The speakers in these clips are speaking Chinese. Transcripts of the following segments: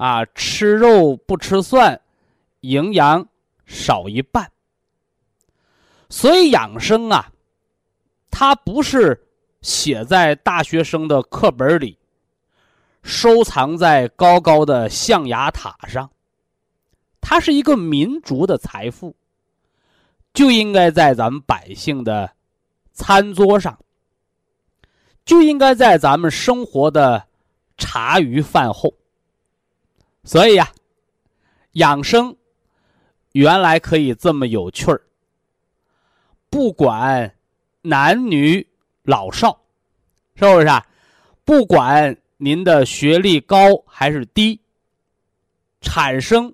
啊，吃肉不吃蒜。营养少一半，所以养生啊，它不是写在大学生的课本里，收藏在高高的象牙塔上，它是一个民族的财富，就应该在咱们百姓的餐桌上，就应该在咱们生活的茶余饭后。所以呀，养生。原来可以这么有趣儿，不管男女老少，是不是啊？不管您的学历高还是低，产生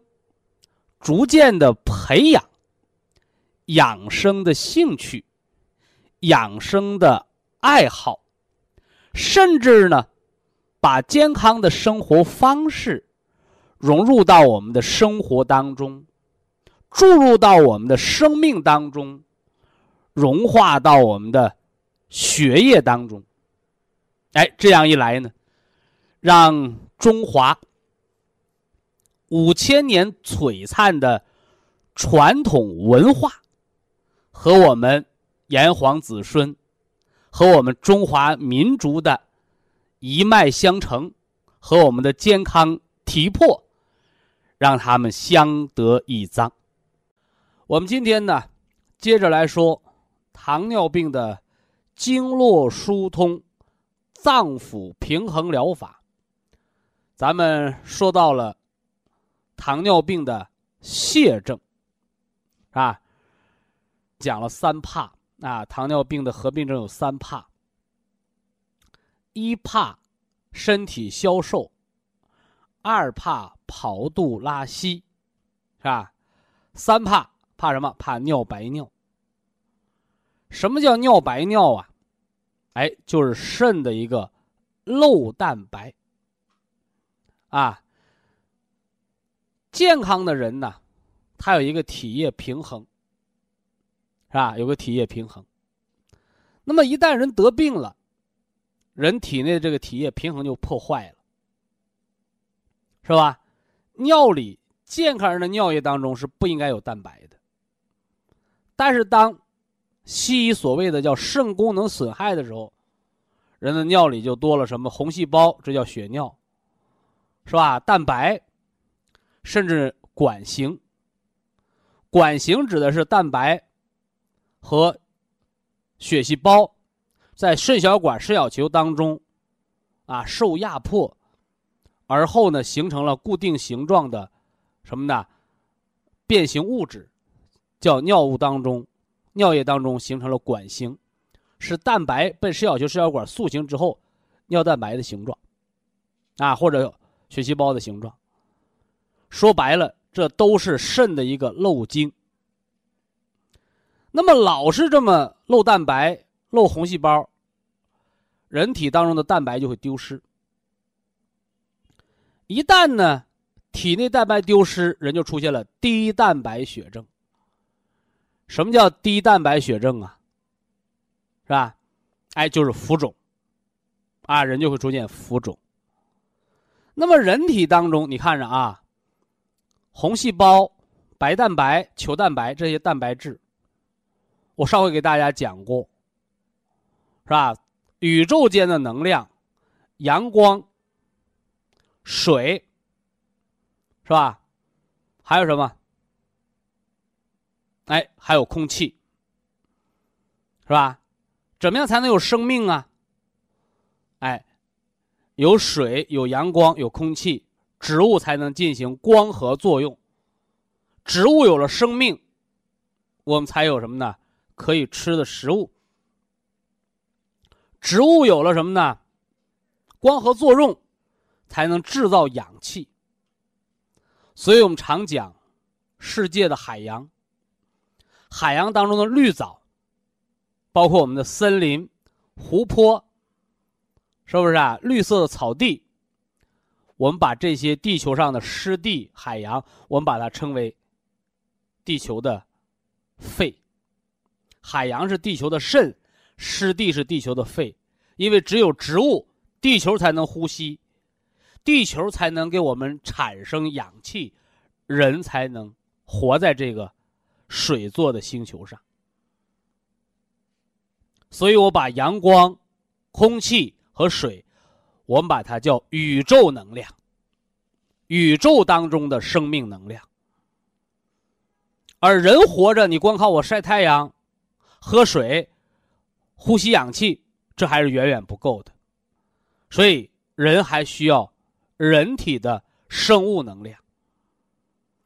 逐渐的培养养生的兴趣、养生的爱好，甚至呢，把健康的生活方式融入到我们的生活当中。注入到我们的生命当中，融化到我们的血液当中。哎，这样一来呢，让中华五千年璀璨的传统文化和我们炎黄子孙和我们中华民族的一脉相承和我们的健康体魄，让他们相得益彰。我们今天呢，接着来说糖尿病的经络疏通、脏腑平衡疗法。咱们说到了糖尿病的泻症，啊，讲了三怕啊，糖尿病的合并症有三怕：一怕身体消瘦，二怕跑肚拉稀，是吧？三怕。怕什么？怕尿白尿。什么叫尿白尿啊？哎，就是肾的一个漏蛋白。啊，健康的人呢，他有一个体液平衡，是吧？有个体液平衡。那么一旦人得病了，人体内的这个体液平衡就破坏了，是吧？尿里健康人的尿液当中是不应该有蛋白的。但是，当西医所谓的叫肾功能损害的时候，人的尿里就多了什么红细胞，这叫血尿，是吧？蛋白，甚至管型。管型指的是蛋白和血细胞在肾小管、肾小球当中啊受压迫，而后呢形成了固定形状的什么呢？变形物质，叫尿物当中、尿液当中形成了管形，是蛋白被肾小球肾小管塑形之后，尿蛋白的形状，啊，或者血细胞的形状。说白了，这都是肾的一个漏精。那么老是这么漏蛋白、漏红细胞，人体当中的蛋白就会丢失。一旦呢，体内蛋白丢失，人就出现了低蛋白血症。什么叫低蛋白血症啊？是吧？哎，就是浮肿，啊，人就会出现浮肿。那么人体当中，你看着啊，红细胞、白蛋白、球蛋白这些蛋白质，我上回给大家讲过，是吧？宇宙间的能量，阳光。水，是吧？还有什么？哎，还有空气，是吧？怎么样才能有生命啊？哎，有水，有阳光，有空气，植物才能进行光合作用。植物有了生命，我们才有什么呢？可以吃的食物。植物有了什么呢？光合作用。才能制造氧气，所以我们常讲，世界的海洋，海洋当中的绿藻，包括我们的森林、湖泊，是不是啊？绿色的草地，我们把这些地球上的湿地、海洋，我们把它称为地球的肺。海洋是地球的肾，湿地是地球的肺，因为只有植物，地球才能呼吸。地球才能给我们产生氧气，人才能活在这个水做的星球上。所以我把阳光、空气和水，我们把它叫宇宙能量，宇宙当中的生命能量。而人活着，你光靠我晒太阳、喝水、呼吸氧气，这还是远远不够的。所以人还需要。人体的生物能量，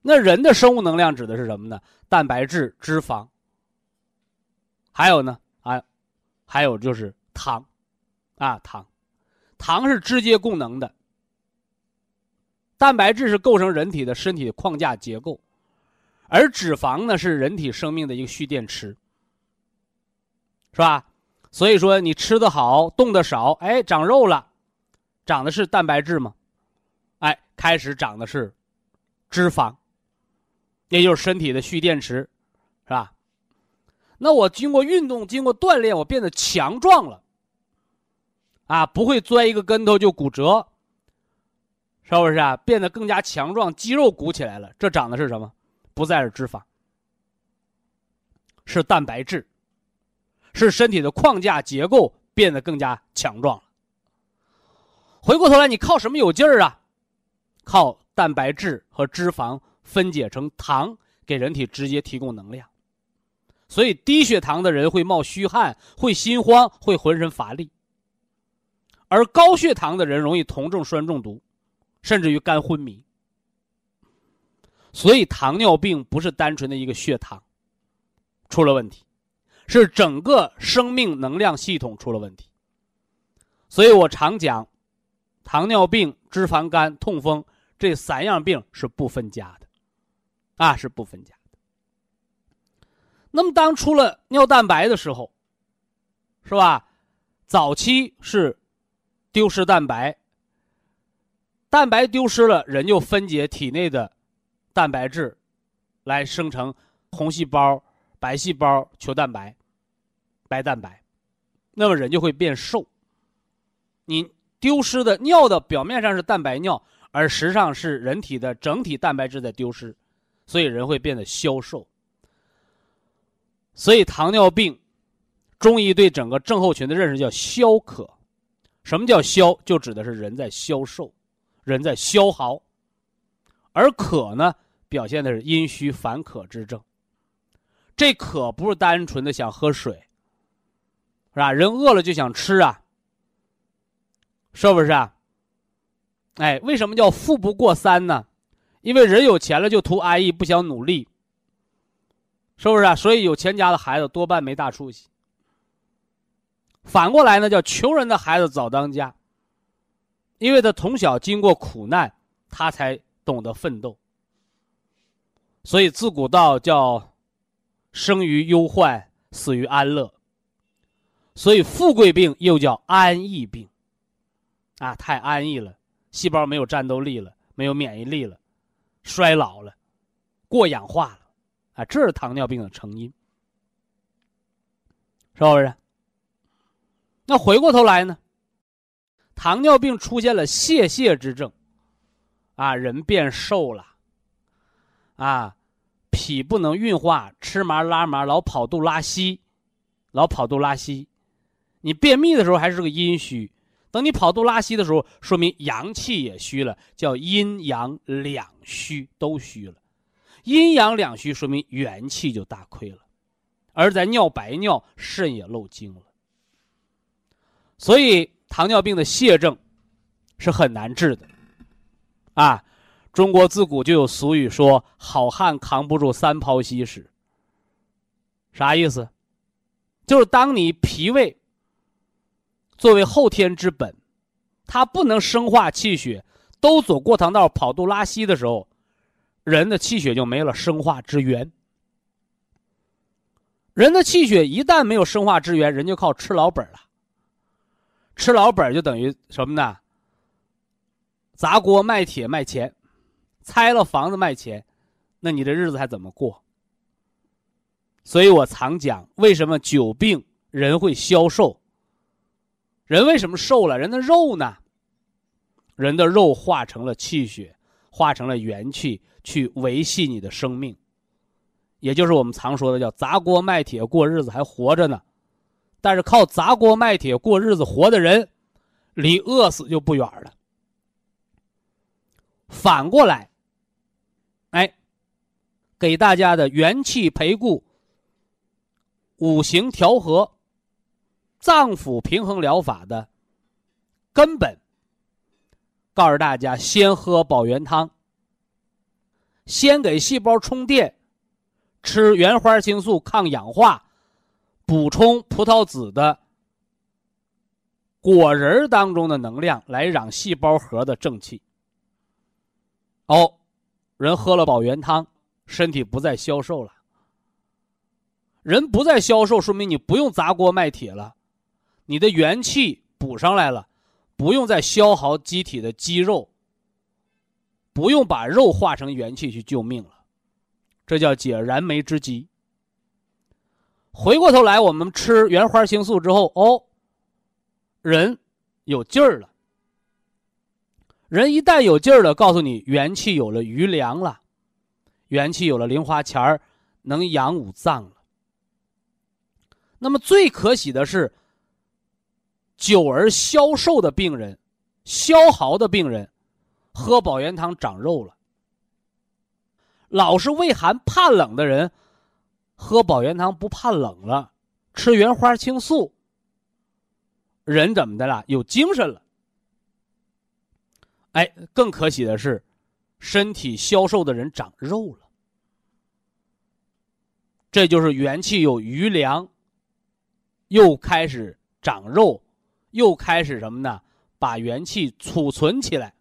那人的生物能量指的是什么呢？蛋白质、脂肪，还有呢啊，还有就是糖，啊糖，糖是直接供能的。蛋白质是构成人体的身体的框架结构，而脂肪呢是人体生命的一个蓄电池，是吧？所以说你吃的好，动的少，哎，长肉了，长的是蛋白质吗？哎，开始长的是脂肪，也就是身体的蓄电池，是吧？那我经过运动，经过锻炼，我变得强壮了，啊，不会钻一个跟头就骨折，是不是啊？变得更加强壮，肌肉鼓起来了，这长的是什么？不再是脂肪，是蛋白质，是身体的框架结构变得更加强壮了。回过头来，你靠什么有劲儿啊？靠蛋白质和脂肪分解成糖，给人体直接提供能量。所以低血糖的人会冒虚汗，会心慌，会浑身乏力；而高血糖的人容易酮症酸中毒，甚至于肝昏迷。所以糖尿病不是单纯的一个血糖出了问题，是整个生命能量系统出了问题。所以我常讲，糖尿病、脂肪肝、痛风。这三样病是不分家的，啊，是不分家的。那么，当出了尿蛋白的时候，是吧？早期是丢失蛋白，蛋白丢失了，人就分解体内的蛋白质，来生成红细胞、白细胞、球蛋白、白蛋白，那么人就会变瘦。你丢失的尿的表面上是蛋白尿。而实际上是人体的整体蛋白质在丢失，所以人会变得消瘦。所以糖尿病，中医对整个症候群的认识叫消渴。什么叫消？就指的是人在消瘦，人在消耗。而渴呢，表现的是阴虚烦渴之症。这渴不是单纯的想喝水，是吧？人饿了就想吃啊，是不是啊？哎，为什么叫富不过三呢？因为人有钱了就图安逸，不想努力，是不是啊？所以有钱家的孩子多半没大出息。反过来呢，叫穷人的孩子早当家，因为他从小经过苦难，他才懂得奋斗。所以自古道叫生于忧患，死于安乐。所以富贵病又叫安逸病，啊，太安逸了，细胞没有战斗力了，没有免疫力了，衰老了，过氧化了，啊，这是糖尿病的成因，是不是？那回过头来呢，糖尿病出现了泄泻之症，啊，人变瘦了，啊，脾不能运化，吃麻拉麻，老跑肚拉稀，老跑肚拉稀。你便秘的时候还是个阴虚，等你跑肚拉稀的时候，说明阳气也虚了，叫阴阳两虚都虚了。阴阳两虚说明元气就大亏了，而在尿白尿，肾也漏精了。所以糖尿病的泻症是很难治的。啊，中国自古就有俗语说：“好汉扛不住三泡稀屎。”啥意思？就是当你脾胃。作为后天之本，它不能生化气血，都走过堂道跑肚拉稀的时候，人的气血就没了生化之源。人的气血一旦没有生化之源，人就靠吃老本了。吃老本就等于什么呢？砸锅卖铁卖钱，拆了房子卖钱，那你的日子还怎么过？所以我常讲，为什么久病人会消瘦？人为什么瘦了？人的肉呢？人的肉化成了气血，化成了元气，去维系你的生命。也就是我们常说的叫砸锅卖铁过日子，还活着呢。但是靠砸锅卖铁过日子活的人，离饿死就不远了。反过来，哎，给大家的元气培固、五行调和。脏腑平衡疗法的根本，告诉大家：先喝保元汤，先给细胞充电，吃原花青素抗氧化，补充葡萄籽的果仁当中的能量，来养细胞核的正气。哦，人喝了保元汤，身体不再消瘦了。人不再消瘦，说明你不用砸锅卖铁了。你的元气补上来了，不用再消耗机体的肌肉，不用把肉化成元气去救命了，这叫解燃眉之急。回过头来，我们吃原花青素之后，哦，人有劲儿了。人一旦有劲儿了，告诉你元气有了余粮了，元气有了零花钱儿，能养五脏了。那么最可喜的是。久而消瘦的病人，消耗的病人，喝保元汤长肉了。老是畏寒怕冷的人，喝保元汤不怕冷了，吃原花青素，人怎么的了？有精神了。哎，更可喜的是，身体消瘦的人长肉了。这就是元气有余粮，又开始长肉。又开始什么呢？把元气储存起来，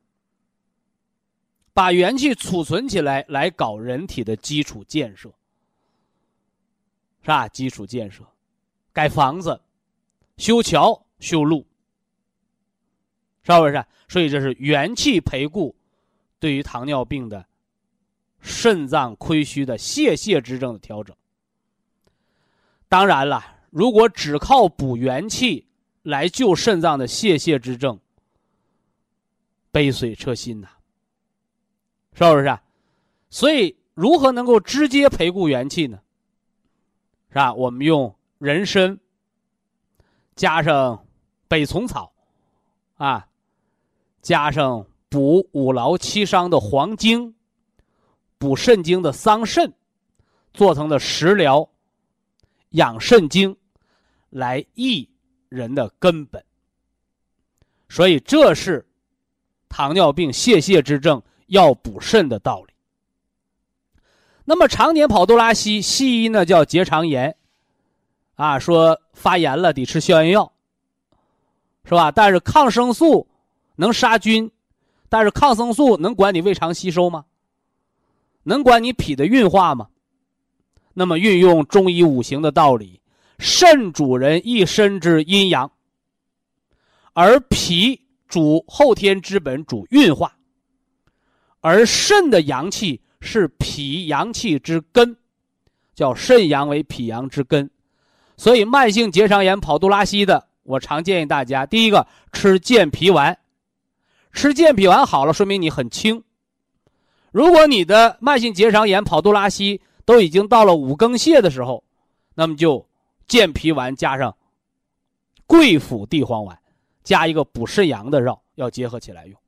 把元气储存起来，来搞人体的基础建设，是吧？基础建设，盖房子、修桥、修路，是不是？所以这是元气培固，对于糖尿病的肾脏亏虚的泄泻之症的调整。当然了，如果只靠补元气。来救肾脏的泄泻之症，杯水车薪呐，是不是？啊所以，如何能够直接培固元气呢？是吧？我们用人参加上北虫草，啊，加上补五劳七伤的黄精，补肾精的桑葚，做成的食疗养肾精，来益。人的根本，所以这是糖尿病泄泻之症要补肾的道理。那么常年跑多拉稀，西医呢叫结肠炎，啊，说发炎了得吃消炎药，是吧？但是抗生素能杀菌，但是抗生素能管你胃肠吸收吗？能管你脾的运化吗？那么运用中医五行的道理，肾主人一身之阴阳，而脾主后天之本，主运化，而肾的阳气。是脾阳气之根，叫肾阳为脾阳之根，所以慢性结肠炎跑肚拉稀的，我常建议大家：第一个吃健脾丸，吃健脾丸好了，说明你很轻。如果你的慢性结肠炎跑肚拉稀都已经到了五更泻的时候，那么就健脾丸加上桂附地黄丸，加一个补肾阳的药，要结合起来用。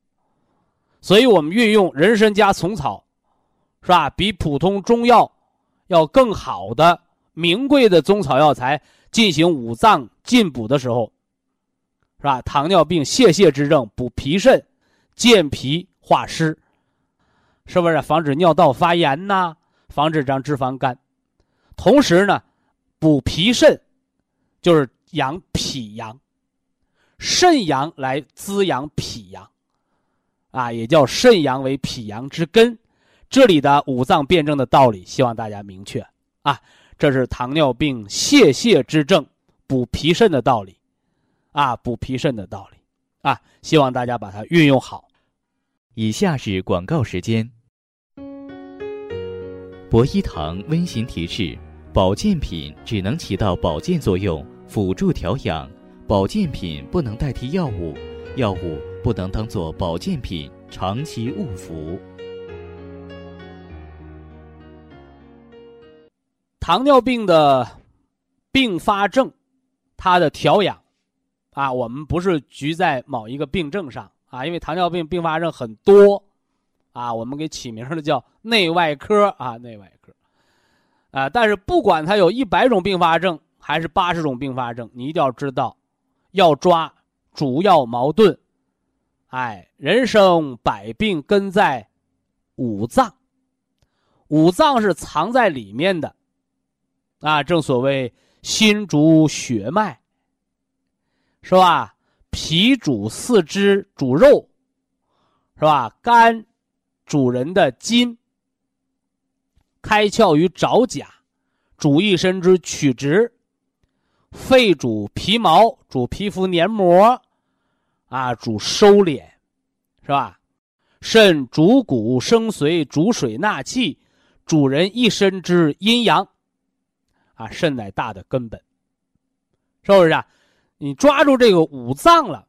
所以我们运用人参加虫草。是吧？比普通中药要更好的名贵的中草药材进行五脏进补的时候，是吧？糖尿病泄泻之症补脾肾，健脾化湿，是不是防止尿道发炎呐？防止长脂肪肝，同时呢，补脾肾就是养脾阳，肾阳来滋养脾阳，啊，也叫肾阳为脾阳之根。这里的五脏辩证的道理，希望大家明确啊！这是糖尿病泄泻之症补脾肾的道理，啊，补脾肾的道理啊！希望大家把它运用好。以下是广告时间。博一堂温馨提示：保健品只能起到保健作用，辅助调养；保健品不能代替药物，药物不能当做保健品长期误服。糖尿病的并发症，它的调养啊，我们不是局在某一个病症上啊，因为糖尿病并发症很多啊，我们给起名的叫内外科啊，内外科啊。但是不管它有一百种并发症还是八十种并发症，你一定要知道，要抓主要矛盾。哎，人生百病根在五脏，五脏是藏在里面的。啊，正所谓心主血脉，是吧？脾主四肢，主肉，是吧？肝主人的筋，开窍于爪甲，主一身之曲直。肺主皮毛，主皮肤黏膜，啊，主收敛，是吧？肾主骨生髓，主水纳气，主人一身之阴阳。啊，肾乃大的根本，是不是啊？你抓住这个五脏了，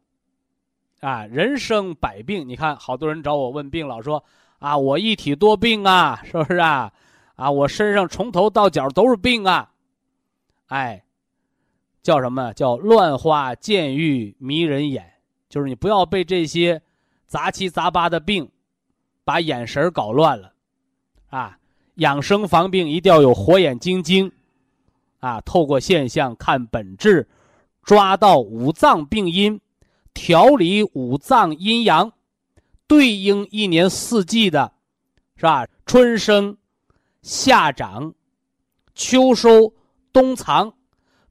啊，人生百病。你看，好多人找我问病，老说啊，我一体多病啊，是不是啊？啊，我身上从头到脚都是病啊，哎，叫什么叫乱花渐欲迷人眼？就是你不要被这些杂七杂八的病把眼神搞乱了，啊，养生防病一定要有火眼金睛。啊，透过现象看本质，抓到五脏病因，调理五脏阴阳，对应一年四季的，是吧？春生、夏长、秋收、冬藏，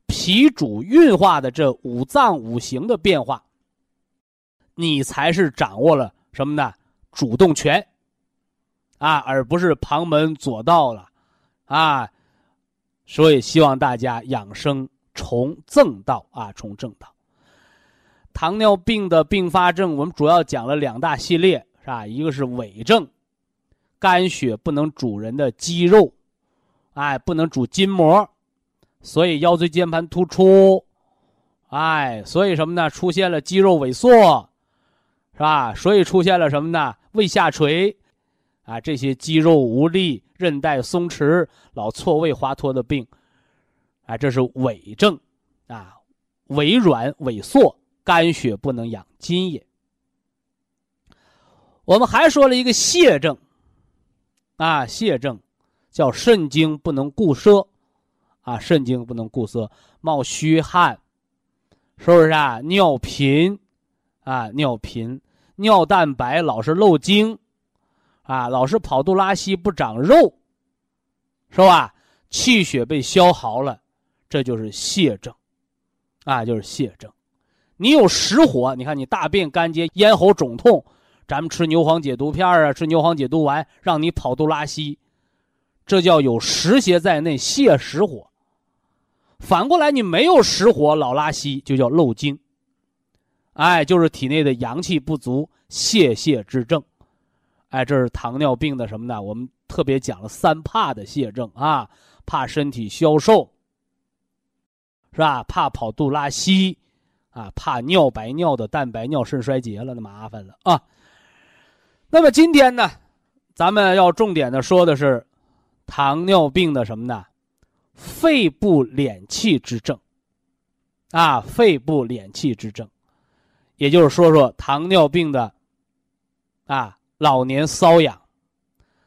脾主运化的这五脏五行的变化，你才是掌握了什么呢？主动权，啊，而不是旁门左道了，啊。所以希望大家养生从正道啊，从正道。糖尿病的并发症，我们主要讲了两大系列，是吧？一个是伪症，肝血不能主人的肌肉，哎，不能主筋膜，所以腰椎间盘突出，哎，所以什么呢？出现了肌肉萎缩，是吧？所以出现了什么呢？胃下垂，啊，这些肌肉无力。韧带松弛、老错位滑脱的病，啊，这是痿症，啊，痿软萎缩，肝血不能养筋也。我们还说了一个泻症，啊，泻症叫肾精不能固摄，啊，肾精不能固摄，冒虚汗，是不是啊？尿频，啊，尿频，尿蛋白老是漏精，啊，老是跑肚拉稀不长肉，是吧？气血被消耗了，这就是泻症，啊，就是泻症。你有实火，你看你大便干结、咽喉肿痛，咱们吃牛黄解毒片啊，吃牛黄解毒丸，让你跑肚拉稀，这叫有实邪在内，泻实火。反过来，你没有实火，老拉稀，就叫漏精。哎，就是体内的阳气不足，泄泻之症。哎，这是糖尿病的什么呢？我们特别讲了三怕的泻症啊，怕身体消瘦，是吧？怕跑肚拉稀，啊，怕尿白尿的蛋白尿肾衰竭了，那麻烦了啊。那么今天呢，咱们要重点的说的是糖尿病的什么呢？肺部敛气之症，啊，肺部敛气之症，也就是说说糖尿病的，啊。老年瘙痒，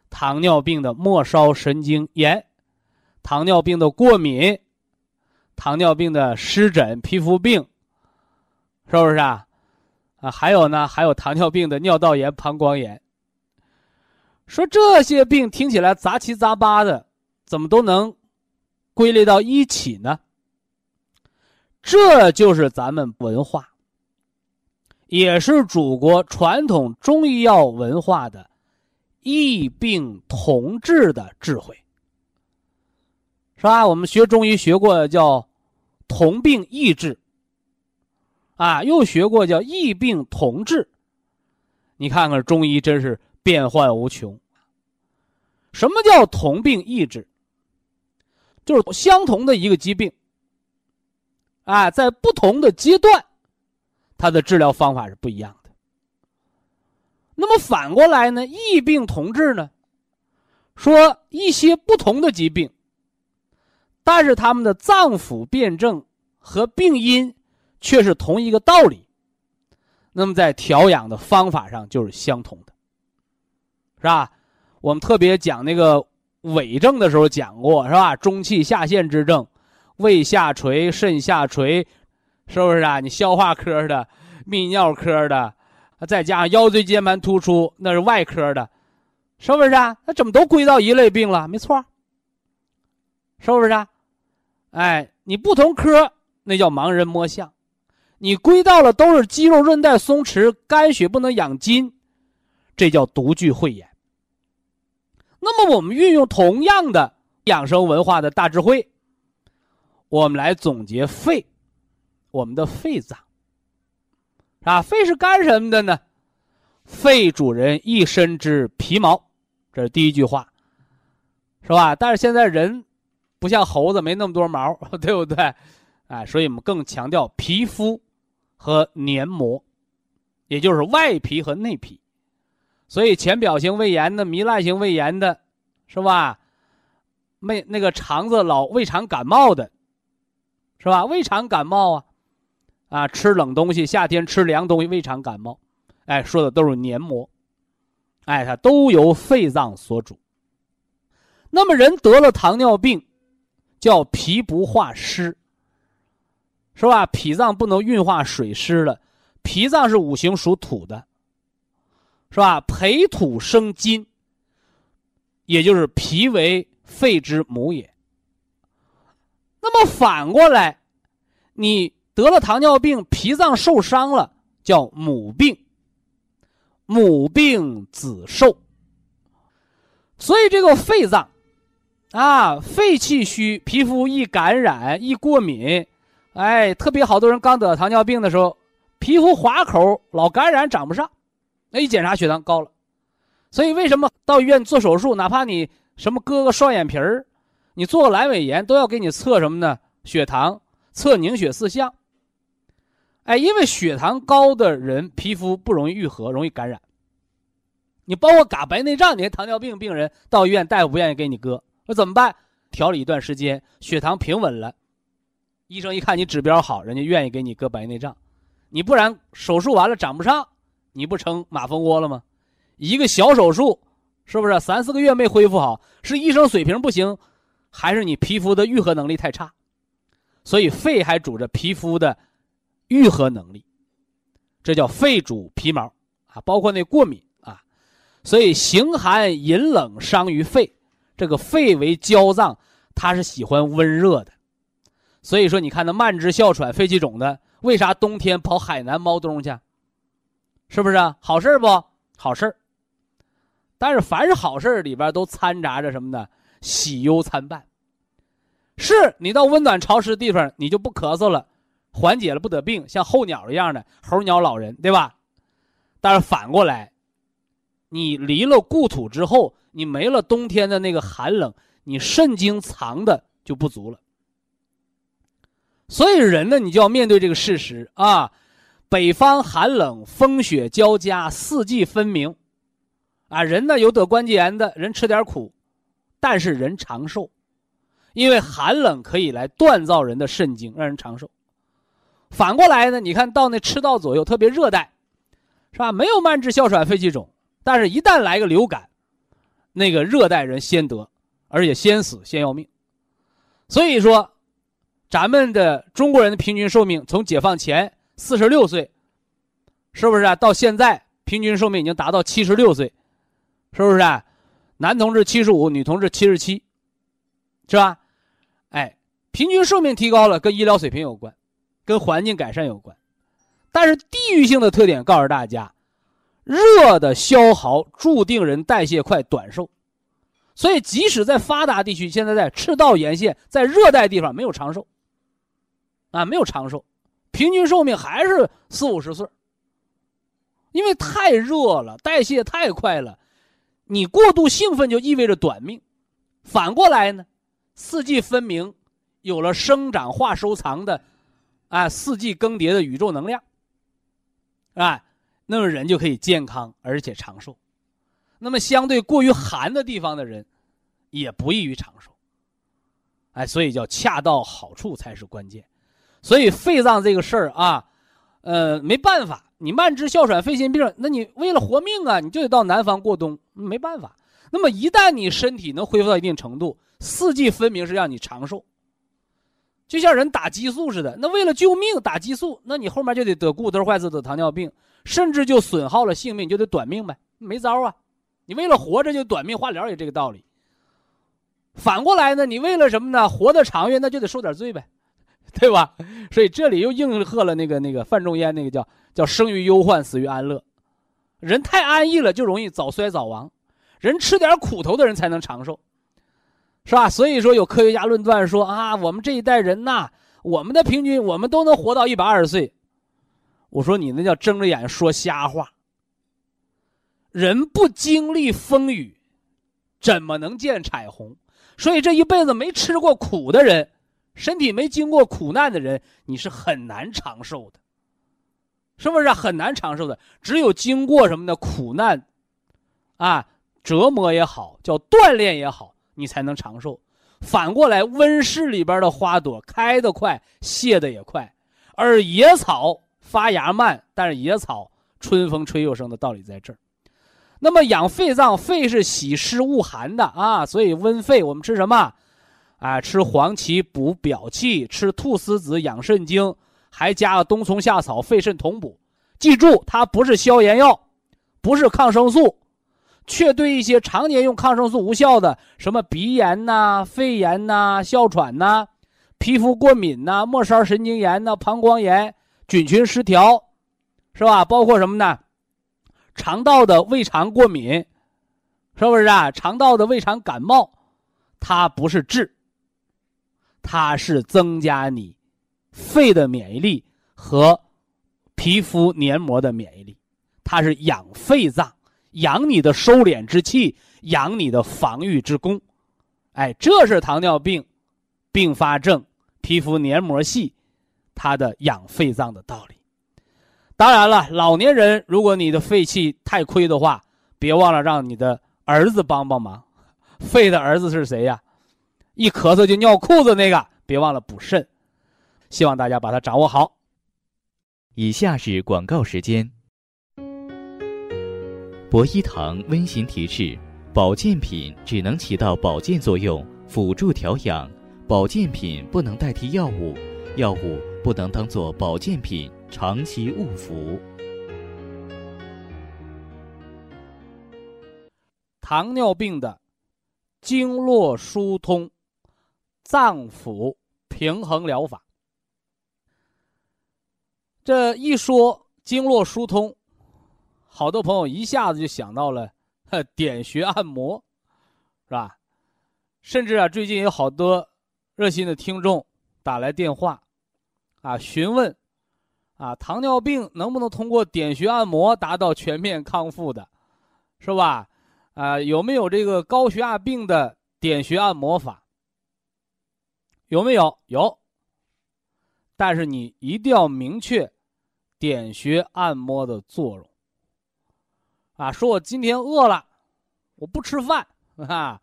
糖尿病的末梢神经炎，糖尿病的过敏，糖尿病的湿疹、皮肤病，是不是啊？啊，还有呢，还有糖尿病的尿道炎、膀胱炎。说这些病听起来杂七杂八的，怎么都能归类到一起呢？这就是咱们文化。也是祖国传统中医药文化的异病同治的智慧，是吧？我们学中医学过叫同病异治，啊，又学过叫异病同治。你看看中医真是变幻无穷。什么叫同病异治？就是相同的一个疾病，啊，在不同的阶段。它的治疗方法是不一样的。那么反过来呢？异病同治呢？说一些不同的疾病，但是他们的脏腑辩证和病因却是同一个道理。那么在调养的方法上就是相同的，是吧？我们特别讲那个痿症的时候讲过，是吧？中气下陷之症，胃下垂、肾下垂。是不是啊？你消化科的、泌尿科的，再加上腰椎间盘突出，那是外科的，是不是啊？那怎么都归到一类病了？没错，是不是啊？哎，你不同科那叫盲人摸象，你归到了都是肌肉韧带松弛、肝血不能养筋，这叫独具慧眼。那么我们运用同样的养生文化的大智慧，我们来总结肺。我们的肺脏，啊，肺是干什么的呢？肺主人一身之皮毛，这是第一句话，是吧？但是现在人不像猴子，没那么多毛，对不对？哎，所以我们更强调皮肤和黏膜，也就是外皮和内皮。所以浅表性胃炎的、糜烂性胃炎的，是吧？没那个肠子老胃肠感冒的，是吧？胃肠感冒啊。啊，吃冷东西，夏天吃凉东西，胃肠感冒，哎，说的都是黏膜，哎，它都由肺脏所主。那么人得了糖尿病，叫脾不化湿，是吧？脾脏不能运化水湿了，脾脏是五行属土的，是吧？培土生金，也就是脾为肺之母也。那么反过来，你。得了糖尿病，脾脏受伤了，叫母病。母病子受。所以这个肺脏，啊，肺气虚，皮肤易感染、易过敏，哎，特别好多人刚得糖尿病的时候，皮肤划口老感染，长不上，那一检查血糖高了。所以为什么到医院做手术，哪怕你什么割个双眼皮儿，你做个阑尾炎，都要给你测什么呢？血糖，测凝血四项。哎，因为血糖高的人皮肤不容易愈合，容易感染。你包括嘎白内障，你看糖尿病病人到医院，大夫不愿意给你割，那怎么办？调理一段时间，血糖平稳了，医生一看你指标好，人家愿意给你割白内障。你不然手术完了长不上，你不成马蜂窝了吗？一个小手术，是不是三四个月没恢复好？是医生水平不行，还是你皮肤的愈合能力太差？所以肺还主着皮肤的。愈合能力，这叫肺主皮毛啊，包括那过敏啊，所以形寒饮冷伤于肺，这个肺为焦脏，它是喜欢温热的。所以说，你看那慢支、哮喘、肺气肿的，为啥冬天跑海南猫冬去？是不是啊？好事不？好事但是凡是好事里边都掺杂着什么呢？喜忧参半。是你到温暖潮湿地方，你就不咳嗽了，缓解了不得病，像候鸟一样的候鸟老人，对吧？但是反过来，你离了故土之后，你没了冬天的那个寒冷，你肾精藏的就不足了。所以人呢，你就要面对这个事实啊，北方寒冷，风雪交加，四季分明，啊，人呢有得关节炎的人吃点苦，但是人长寿。因为寒冷可以来锻造人的肾精，让人长寿。反过来呢，你看到那赤道左右，特别热带，是吧？没有慢支、哮喘、肺气肿，但是一旦来个流感，那个热带人先得，而且先死，先要命。所以说，咱们的中国人的平均寿命从解放前四十六岁，是不是啊？到现在平均寿命已经达到七十六岁，是不是啊？男同志七十五，女同志七十七，是吧？哎，平均寿命提高了，跟医疗水平有关，跟环境改善有关，但是地域性的特点告诉大家，热的消耗注定人代谢快、短寿，所以即使在发达地区，现在在赤道沿线，在热带地方没有长寿，啊，没有长寿，平均寿命还是四五十岁，因为太热了，代谢太快了，你过度兴奋就意味着短命，反过来呢？四季分明，有了生长化收藏的，啊，四季更迭的宇宙能量，啊，那么人就可以健康而且长寿。那么相对过于寒的地方的人，也不易于长寿。哎，所以叫恰到好处才是关键。所以肺脏这个事儿啊，呃，没办法，你慢支、哮喘、肺心病，那你为了活命啊，你就得到南方过冬，没办法。那么一旦你身体能恢复到一定程度，四季分明是让你长寿，就像人打激素似的。那为了救命打激素，那你后面就得得骨头坏死、得糖尿病，甚至就损耗了性命，就得短命呗，没招啊！你为了活着就短命，化疗也这个道理。反过来呢，你为了什么呢？活得长远，那就得受点罪呗，对吧？所以这里又应和了那个那个范仲淹那个叫叫生于忧患，死于安乐。人太安逸了，就容易早衰早亡。人吃点苦头的人才能长寿。是吧？所以说有科学家论断说啊，我们这一代人呐，我们的平均我们都能活到一百二十岁。我说你那叫睁着眼说瞎话。人不经历风雨，怎么能见彩虹？所以这一辈子没吃过苦的人，身体没经过苦难的人，你是很难长寿的，是不是很难长寿的？只有经过什么的苦难，啊，折磨也好，叫锻炼也好。你才能长寿。反过来，温室里边的花朵开得快，谢的也快，而野草发芽慢，但是野草春风吹又生的道理在这儿。那么养肺脏，肺是喜湿恶寒的啊，所以温肺。我们吃什么？啊，吃黄芪补表气，吃菟丝子养肾精，还加个冬虫夏草，肺肾同补。记住，它不是消炎药，不是抗生素。却对一些常年用抗生素无效的，什么鼻炎呐、肺炎呐、哮喘呐、皮肤过敏呐、末梢神经炎呐、膀胱炎、菌群失调，是吧？包括什么呢？肠道的胃肠过敏，是不是啊？肠道的胃肠感冒，它不是治，它是增加你肺的免疫力和皮肤黏膜的免疫力，它是养肺脏。养你的收敛之气，养你的防御之功，哎，这是糖尿病并发症、皮肤黏膜细，它的养肺脏的道理。当然了，老年人如果你的肺气太亏的话，别忘了让你的儿子帮帮忙。肺的儿子是谁呀？一咳嗽就尿裤子那个，别忘了补肾。希望大家把它掌握好。以下是广告时间。博一堂温馨提示：保健品只能起到保健作用，辅助调养；保健品不能代替药物，药物不能当做保健品长期误服。糖尿病的经络疏通、脏腑平衡疗法。这一说经络疏通，好多朋友一下子就想到了点穴按摩，是吧？甚至啊，最近有好多热心的听众打来电话，啊，询问，啊，糖尿病能不能通过点穴按摩达到全面康复的，是吧？啊，有没有这个高血压病的点穴按摩法？有没有？有。但是你一定要明确点穴按摩的作用。啊，说我今天饿了，我不吃饭啊，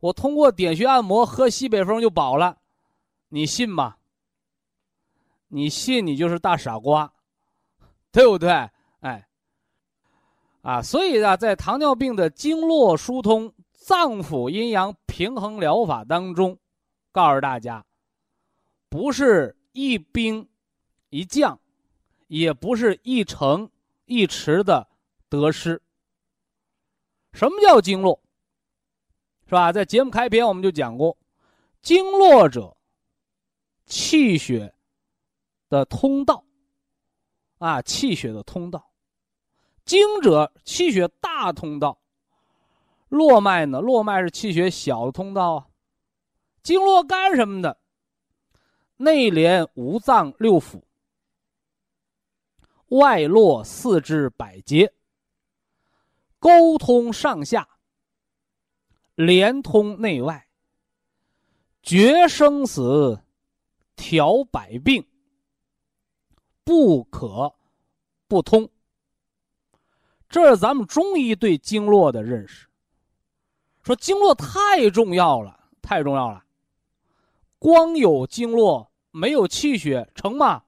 我通过点穴按摩喝西北风就饱了，你信吗？你信你就是大傻瓜，对不对？哎，啊，所以呢，在糖尿病的经络疏通、脏腑阴阳平衡疗法当中，告诉大家，不是一兵一将，也不是一城一池的得失。什么叫经络？是吧？在节目开篇我们就讲过，经络者，气血的通道。啊，气血的通道，经者气血大通道。络脉呢？络脉是气血小通道啊。经络干什么的？内连五脏六腑，外络四肢百节。沟通上下，连通内外，决生死，调百病，不可不通。这是咱们中医对经络的认识。说经络太重要了，太重要了。光有经络没有气血成吗？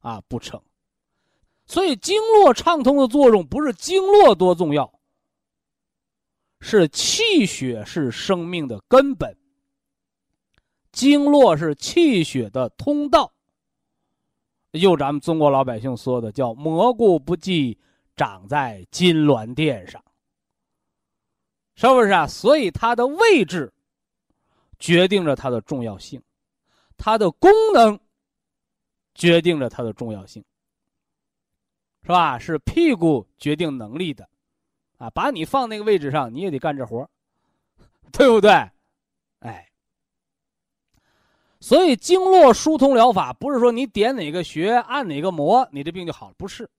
啊，不成。所以经络畅通的作用不是经络多重要。是气血是生命的根本，经络是气血的通道。就咱们中国老百姓说的，叫蘑菇不忌长在金銮殿上，是不是啊？所以它的位置决定着它的重要性，它的功能决定着它的重要性，是吧？是屁股决定能力的。啊，把你放那个位置上，你也得干这活 对不对？哎，所以经络疏通疗法不是说你点哪个穴、按哪个摩，你的病就好了，不是。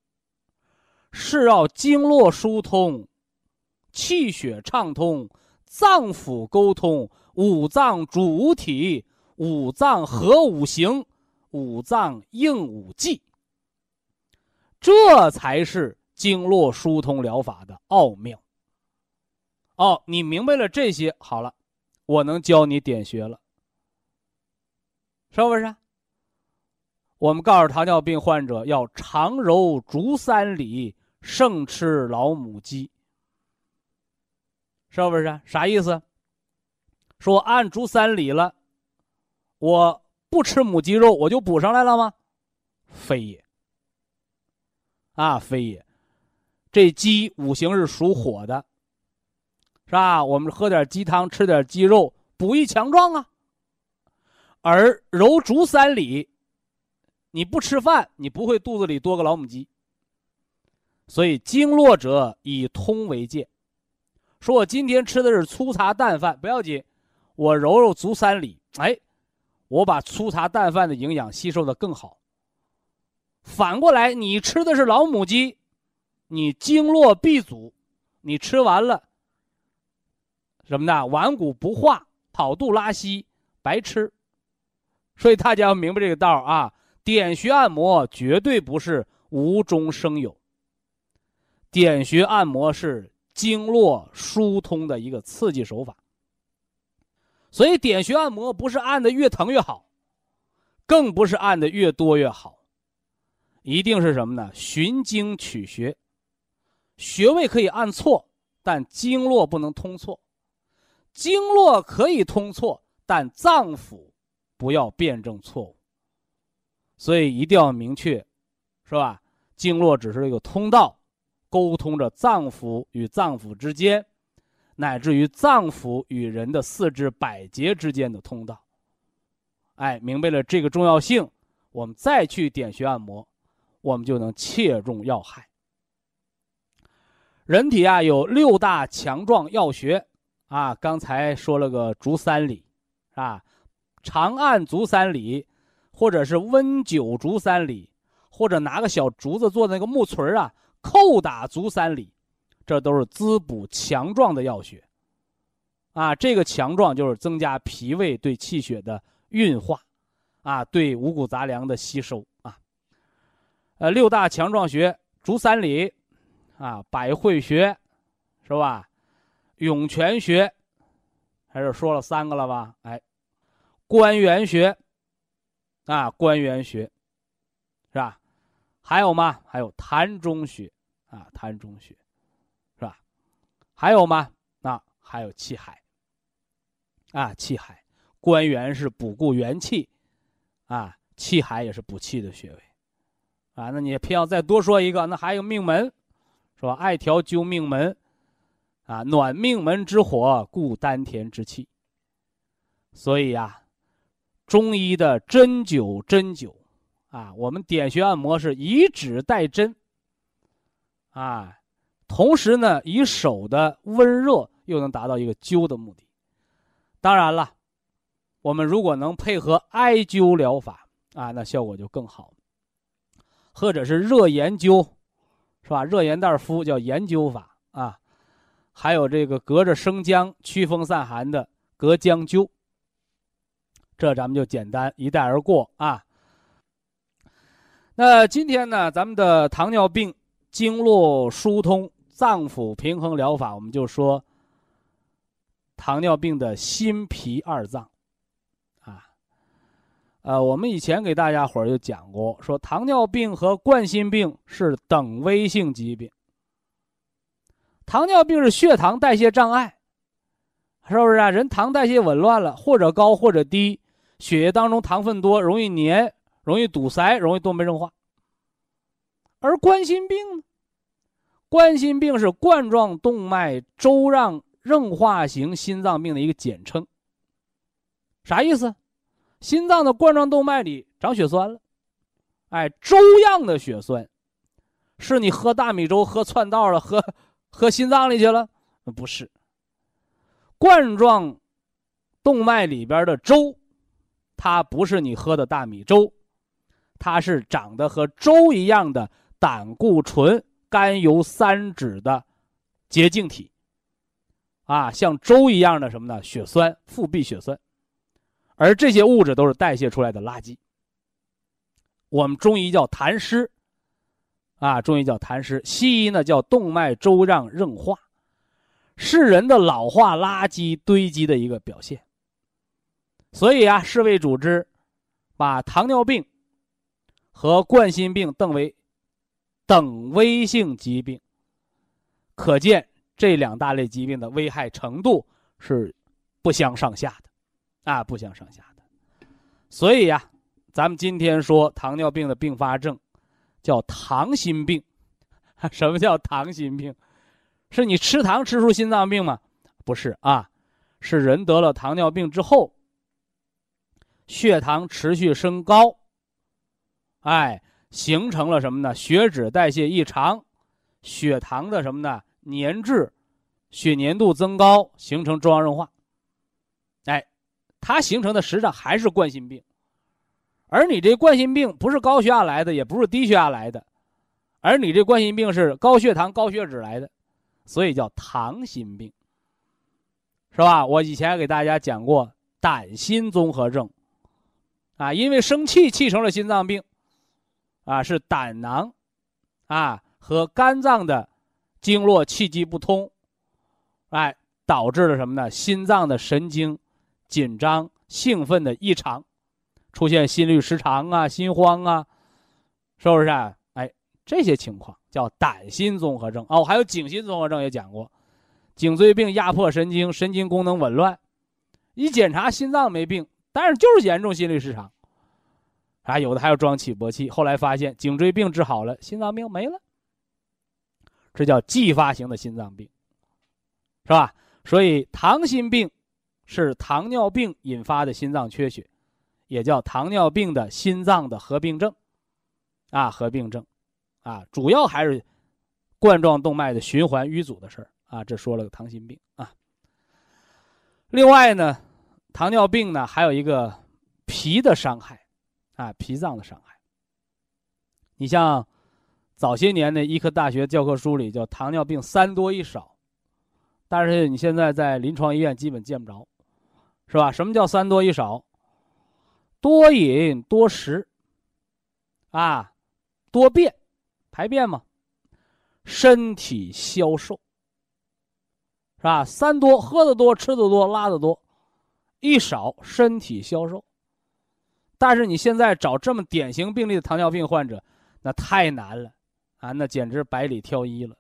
是要经络疏通，气血畅通，脏腑沟通，五脏主体，五脏合五行，五脏应五季，这才是。经络疏通疗法的奥妙。哦，你明白了这些，好了，我能教你点穴了，是不是？我们告诉糖尿病患者要常揉足三里，胜吃老母鸡，是不是？啥意思？说按足三里了，我不吃母鸡肉，我就补上来了吗？非也。啊，非也。这鸡五行是属火的，是吧？我们喝点鸡汤，吃点鸡肉，补益强壮啊。而揉足三里，你不吃饭，你不会肚子里多个老母鸡。所以经络者以通为鉴，说我今天吃的是粗茶淡饭不要紧，我揉揉足三里，哎，我把粗茶淡饭的营养吸收的更好。反过来，你吃的是老母鸡。你经络闭阻，你吃完了什么呢？顽固不化，跑肚拉稀，白吃。所以大家要明白这个道啊！点穴按摩绝对不是无中生有，点穴按摩是经络疏通的一个刺激手法。所以点穴按摩不是按的越疼越好，更不是按的越多越好，一定是什么呢？循经取穴。穴位可以按错，但经络不能通错；经络可以通错，但脏腑不要辩证错误。所以一定要明确，是吧？经络只是一个通道，沟通着脏腑与脏腑之间，乃至于脏腑与人的四肢百节之间的通道。哎，明白了这个重要性，我们再去点穴按摩，我们就能切中要害。人体啊有六大强壮要穴，啊，刚才说了个足三里，啊，长按足三里，或者是温灸足三里，或者拿个小竹子做那个木锤啊，叩打足三里。这都是滋补强壮的药穴，啊，这个强壮就是增加脾胃对气血的运化，啊，对五谷杂粮的吸收啊。呃，六大强壮穴：足三里，啊，百会穴，是吧？涌泉穴，还是说了三个了吧？哎，关元穴，啊，关元穴，是吧？还有吗？还有膻中穴，啊，膻中穴。还有吗？啊，还有气海。啊，气海，关元是补固元气，啊，气海也是补气的穴位，啊，那你偏要再多说一个，那还有命门，是吧？艾条灸命门，啊，暖命门之火，固丹田之气。所以呀，中医的针灸，针灸，啊，我们点穴按摩是以指代针，啊。同时呢，以手的温热又能达到一个灸的目的。当然了，我们如果能配合艾灸疗法啊，那效果就更好。或者是热研灸，是吧？热盐袋敷叫研灸法啊。还有这个隔着生姜驱风散寒的隔姜灸。这咱们就简单一带而过啊。那今天呢，咱们的糖尿病经络疏通。脏腑平衡疗法，我们就说糖尿病的心脾二脏，啊，呃，我们以前给大家伙儿就讲过，说糖尿病和冠心病是等危性疾病。糖尿病是血糖代谢障碍，是不是啊？人糖代谢紊乱了，或者高或者低，血液当中糖分多，容易粘，容易堵塞，容易动脉硬化。而冠心病呢？冠心病是冠状动脉粥样硬化型心脏病的一个简称。啥意思？心脏的冠状动脉里长血栓了，哎，粥样的血栓，是你喝大米粥喝窜道了，喝 喝心脏里去了？不是。冠状动脉里边的粥，它不是你喝的大米粥，它是长得和粥一样的胆固醇。甘油三酯的结晶体，啊，像粥一样的什么呢？血栓、腹壁血栓，而这些物质都是代谢出来的垃圾。我们中医叫痰湿，啊，中医叫痰湿，西医呢叫动脉粥样硬化，是人的老化垃圾堆积的一个表现。所以啊，世卫组织把糖尿病和冠心病等为。等危性疾病，可见这两大类疾病的危害程度是不相上下的，啊，不相上下的。所以呀，咱们今天说糖尿病的并发症叫糖心病。什么叫糖心病？是你吃糖吃出心脏病吗？不是啊，是人得了糖尿病之后，血糖持续升高，哎。形成了什么呢？血脂代谢异常，血糖的什么呢？粘滞，血粘度增高，形成粥样硬化。哎，它形成的实际上还是冠心病，而你这冠心病不是高血压来的，也不是低血压来的，而你这冠心病是高血糖、高血脂来的，所以叫糖心病，是吧？我以前给大家讲过胆心综合症，啊，因为生气气成了心脏病。啊，是胆囊，啊和肝脏的经络气机不通，哎，导致了什么呢？心脏的神经紧张、兴奋的异常，出现心律失常啊、心慌啊，是不是？啊？哎，这些情况叫胆心综合症哦。还有颈心综合症也讲过，颈椎病压迫神经，神经功能紊乱，一检查心脏没病，但是就是严重心律失常。啊，有的还要装起搏器，后来发现颈椎病治好了，心脏病没了。这叫继发型的心脏病，是吧？所以糖心病是糖尿病引发的心脏缺血，也叫糖尿病的心脏的合并症，啊，合并症，啊，主要还是冠状动脉的循环淤阻的事儿啊。这说了个糖心病啊。另外呢，糖尿病呢还有一个脾的伤害，啊，脾脏的伤害。你像。早些年的医科大学教科书里叫糖尿病三多一少，但是你现在在临床医院基本见不着，是吧？什么叫三多一少？多饮多食，啊，多便，排便嘛，身体消瘦，是吧？三多喝的多，吃的多，拉的多，一少身体消瘦。但是你现在找这么典型病例的糖尿病患者，那太难了。啊，那简直百里挑一了，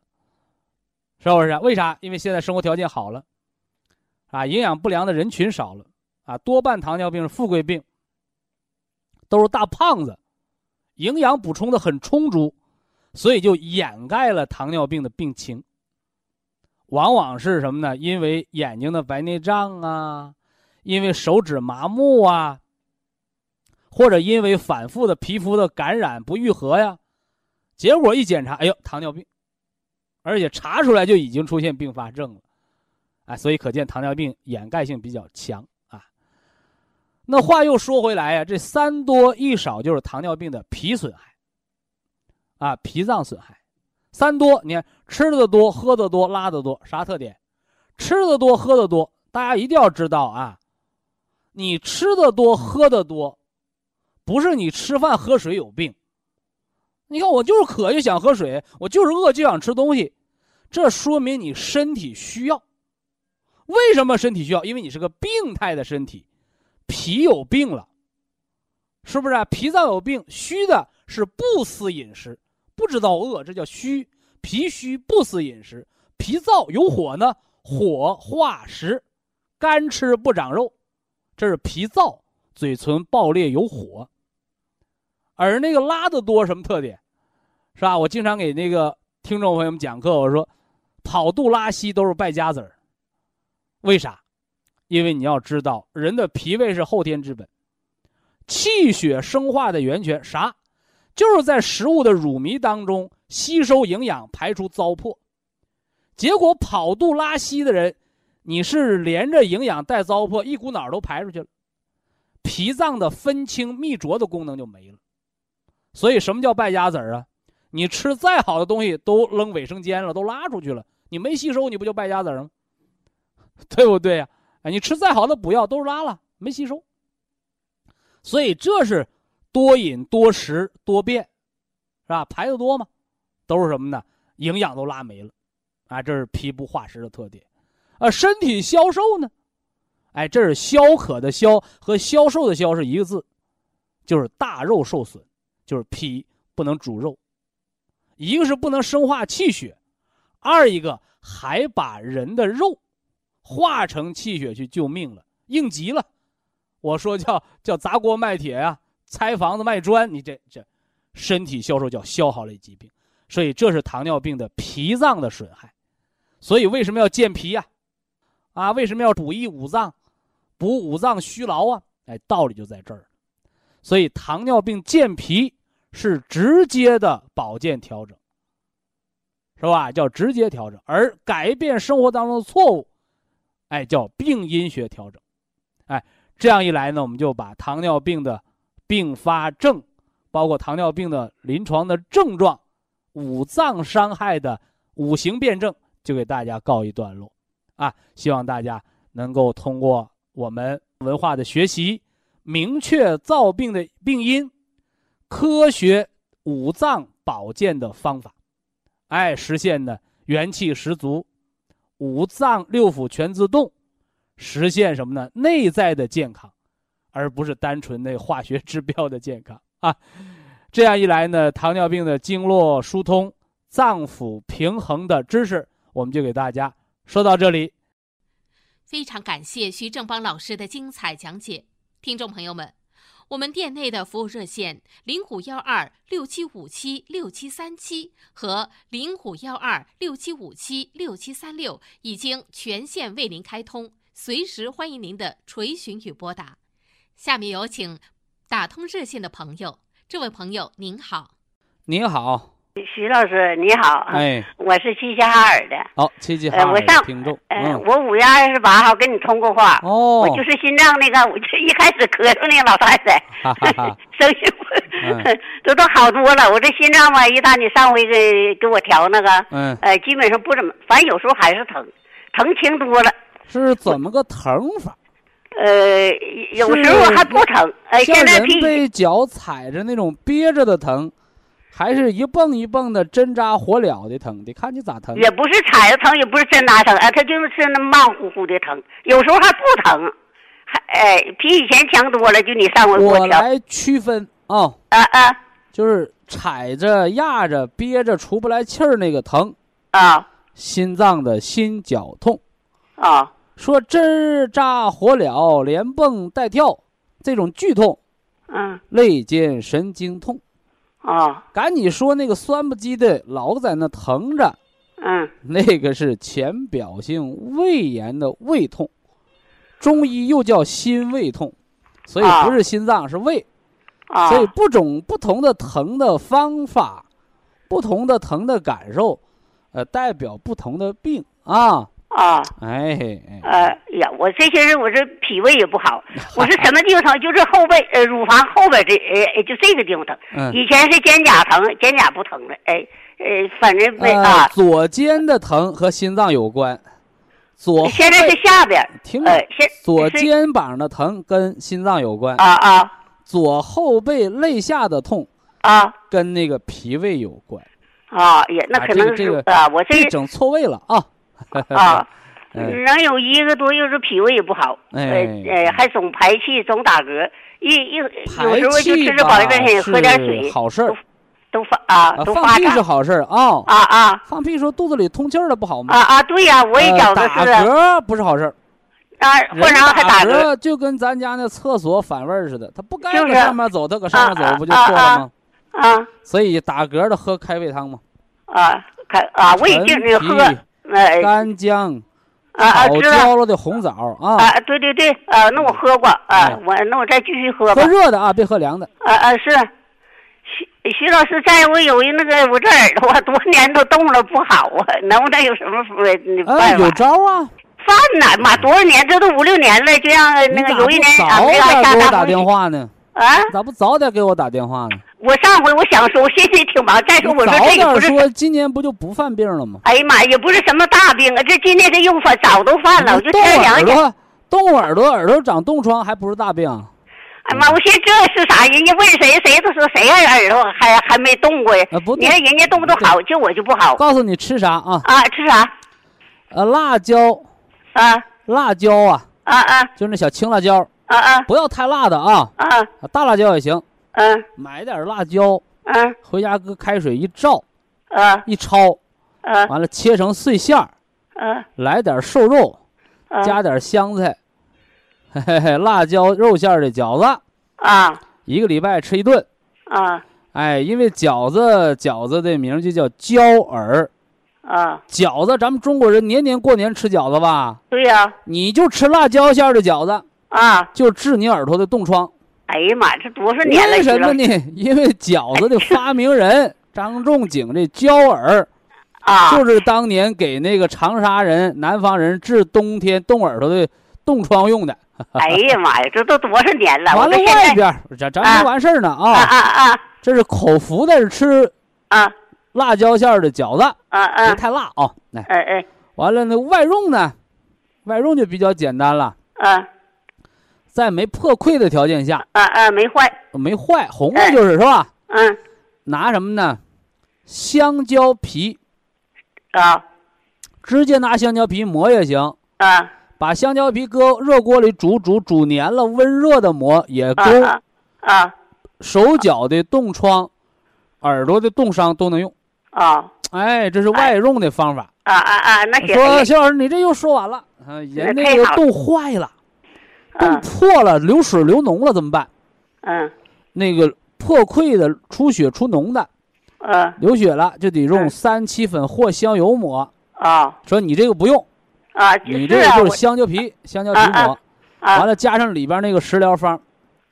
是不是？为啥？因为现在生活条件好了，啊，营养不良的人群少了，啊，多半糖尿病是富贵病，都是大胖子，营养补充的很充足，所以就掩盖了糖尿病的病情。往往是什么呢？因为眼睛的白内障啊，因为手指麻木啊，或者因为反复的皮肤的感染不愈合呀。结果一检查，哎呦，糖尿病，而且查出来就已经出现并发症了，哎，所以可见糖尿病掩盖性比较强啊。那话又说回来呀，这三多一少就是糖尿病的脾损害，啊，脾脏损害。三多，你看吃的多、喝的多、拉的多，啥特点？吃的多、喝的多，大家一定要知道啊，你吃的多、喝的多，不是你吃饭喝水有病。你看，我就是渴就想喝水，我就是饿就想吃东西，这说明你身体需要。为什么身体需要？因为你是个病态的身体，脾有病了，是不是？脾脏有病，虚的是不思饮食，不知道饿，这叫虚。脾虚不思饮食，脾燥有火呢，火化食，干吃不长肉，这是脾燥，嘴唇爆裂有火。而那个拉的多什么特点，是吧？我经常给那个听众朋友们讲课，我说，跑肚拉稀都是败家子儿。为啥？因为你要知道，人的脾胃是后天之本，气血生化的源泉，啥？就是在食物的乳糜当中吸收营养，排出糟粕。结果跑肚拉稀的人，你是连着营养带糟粕，一股脑都排出去了，脾脏的分清泌浊的功能就没了。所以，什么叫败家子儿啊？你吃再好的东西都扔卫生间了，都拉出去了，你没吸收，你不就败家子儿吗？对不对呀？哎，你吃再好的补药都拉了，没吸收。所以这是多饮多食多便，是吧？排的多嘛？都是什么呢？营养都拉没了，啊，这是脾不化食的特点。啊，身体消瘦呢？哎，这是消渴的消和消瘦的消是一个字，就是大肉受损。就是脾不能煮肉，一个是不能生化气血，二一个还把人的肉化成气血去救命了，应急了。我说叫叫砸锅卖铁呀，拆房子卖砖，你这这身体消瘦叫消耗类疾病，所以这是糖尿病的脾脏的损害。所以为什么要健脾呀？啊，为什么要补益五脏，补五脏虚劳啊？哎，道理就在这儿。所以糖尿病健脾。是直接的保健调整，是吧？叫直接调整，而改变生活当中的错误，哎，叫病因学调整，哎，这样一来呢，我们就把糖尿病的并发症，包括糖尿病的临床的症状，五脏伤害的五行辩证，就给大家告一段落，啊，希望大家能够通过我们文化的学习，明确造病的病因。科学五脏保健的方法，哎，实现呢元气十足，五脏六腑全自动，实现什么呢？内在的健康，而不是单纯那化学指标的健康啊。这样一来呢，糖尿病的经络疏通、脏腑平衡的知识，我们就给大家说到这里。非常感谢徐正邦老师的精彩讲解，听众朋友们。我们店内的服务热线零五幺二六七五七六七三七和零五幺二六七五七六七三六已经全线为您开通，随时欢迎您的垂询与拨打。下面有请打通热线的朋友，这位朋友您好，您好，徐老师你好，哎，我是齐齐哈尔的，好，齐齐哈呃，尔我上的听众，呃，嗯，我五月二十八号跟你通过话，哦我就是心脏那个，我就一开始咳嗽那个老太太，哈哈哈声音嗯这都好多了。我这心脏吧，一打你上回给给我调那个，嗯，呃，基本上不怎么，反正有时候还是疼，疼轻多了。是怎么个疼法？呃，有时候还不疼，呃，像人现在脾被脚踩着那种憋着的疼，还是一蹦一蹦的针扎火燎的疼？得看你咋疼。也不是踩着疼，也不是针扎疼，啊，它就是那慢乎乎的疼，有时候还不疼，还哎，比以前强多了。就你上回给调，我来区分啊，啊啊就是踩着、压着、憋着出不来气儿那个疼，啊心脏的心绞痛。啊说针扎火燎，连蹦带跳，这种剧痛，嗯肋间神经痛。啊。赶紧说那个酸不唧的，老在那疼着，嗯。那个是浅表性胃炎的胃痛，中医又叫心胃痛，所以啊不是心脏是胃，啊，所以不种不同的疼的方法，不同的疼的感受，呃，代表不同的病啊，啊哎哎，呃呀，我这些人我这脾胃也不好，我是什么地方疼？就是后背呃乳房后边这呃就这个地方疼。嗯，以前是肩胛疼，肩胛不疼了，哎呃反正没呃啊，，左肩的疼和心脏有关，左现在是下边儿，听着呃，现左肩膀的疼跟心脏有关，啊啊左后背肋下的痛啊跟那个脾胃有关，啊也那啊可能是这个这个啊，我这这整错位了啊！啊。哎能有一个多月是脾胃也不好，呃哎呃，还总排气，总打嗝，一一有时候就吃吃保健吧品，喝点水，好事儿都发啊啊，都放屁是好事儿啊。啊啊放屁时候肚子里通气儿了不好吗？啊啊！对呀，我也呃觉得打嗝不是好事儿，或者人还打嗝嗝就跟咱家那厕所反味儿似的，他不该搁上面走，他搁上面啊走不就错了吗？啊所以打嗝的喝开胃汤嘛，啊，开啊，我已经陈那喝，干姜、啊啊，炒了的红枣啊，啊，对对对，啊，那我喝过啊哎，我那我再继续喝吧喝，热的啊，别喝凉的。啊啊是。徐徐老师，在我有一那个我这耳朵啊，多年都动了不好啊，能不能有什么呃哎，有办法？招啊！饭呢？妈，多少年？这都五六年了，就让那个有一年啊，早这样点给我打下大风电话呢？啊！咋不早点给我打电话呢？我上回我想说，我心里挺忙。再说我说这个不是，点说，今年不就不犯病了吗？哎呀妈，也不是什么大病啊，这今年这又犯早都犯了，我就动先想想。耳朵，动耳朵，耳朵长冻疮还不是大病？哎妈，我寻思这是啥？人家问谁，谁都说谁呀耳朵还还没冻过呀。啊，不你看，人家动不动好，就我就不好告诉你吃啥啊？啊？吃啥？呃，辣椒，啊辣椒啊，啊啊就是那小青辣椒，啊啊不要太辣的啊，啊大辣椒也行。嗯买点辣椒，嗯回家搁开水一照啊一焯，啊完了切成碎馅儿，啊来点瘦肉，啊加点香菜，嘿嘿嘿，辣椒肉馅儿的饺子，啊一个礼拜吃一顿。啊哎，因为饺子饺子的名儿就叫椒耳，啊！饺子咱们中国人年年过年吃饺子吧，对呀你就吃辣椒馅儿的饺子，啊！就治你耳朵的冻疮。哎呀妈，这多少年了？为什么呢？因为饺子的发明人 张仲景这焦耳，啊就是当年给那个长沙人、南方人治冬天冻耳朵的冻疮用的。哎呀妈呀，这都多少年了？完了外边，咱咱啊没完事儿呢啊啊！啊啊这是口服的，是吃啊辣椒馅儿的饺子，啊别啊！太辣啊！来，哎哎完了那外用呢？外用就比较简单了，啊在没破溃的条件下，啊啊！没坏，没坏，红的哎就是是吧？嗯拿什么呢？香蕉皮，啊直接拿香蕉皮磨也行，啊把香蕉皮搁热锅里煮煮煮黏了，温热的磨也够。啊啊手脚的冻疮、耳朵的冻伤都能用。啊哎，这是外用的方法。啊啊啊！那行，说肖老师，你这又说完了啊？人那太好了个冻坏了，冻啊破了，流水流脓了怎么办？嗯那个破溃的、出血出脓的、嗯流血了，就得用嗯三七粉或香油抹。啊说你这个不用，啊，你这个就是香蕉皮，香蕉皮啊抹，啊完了加上里边那个食疗方，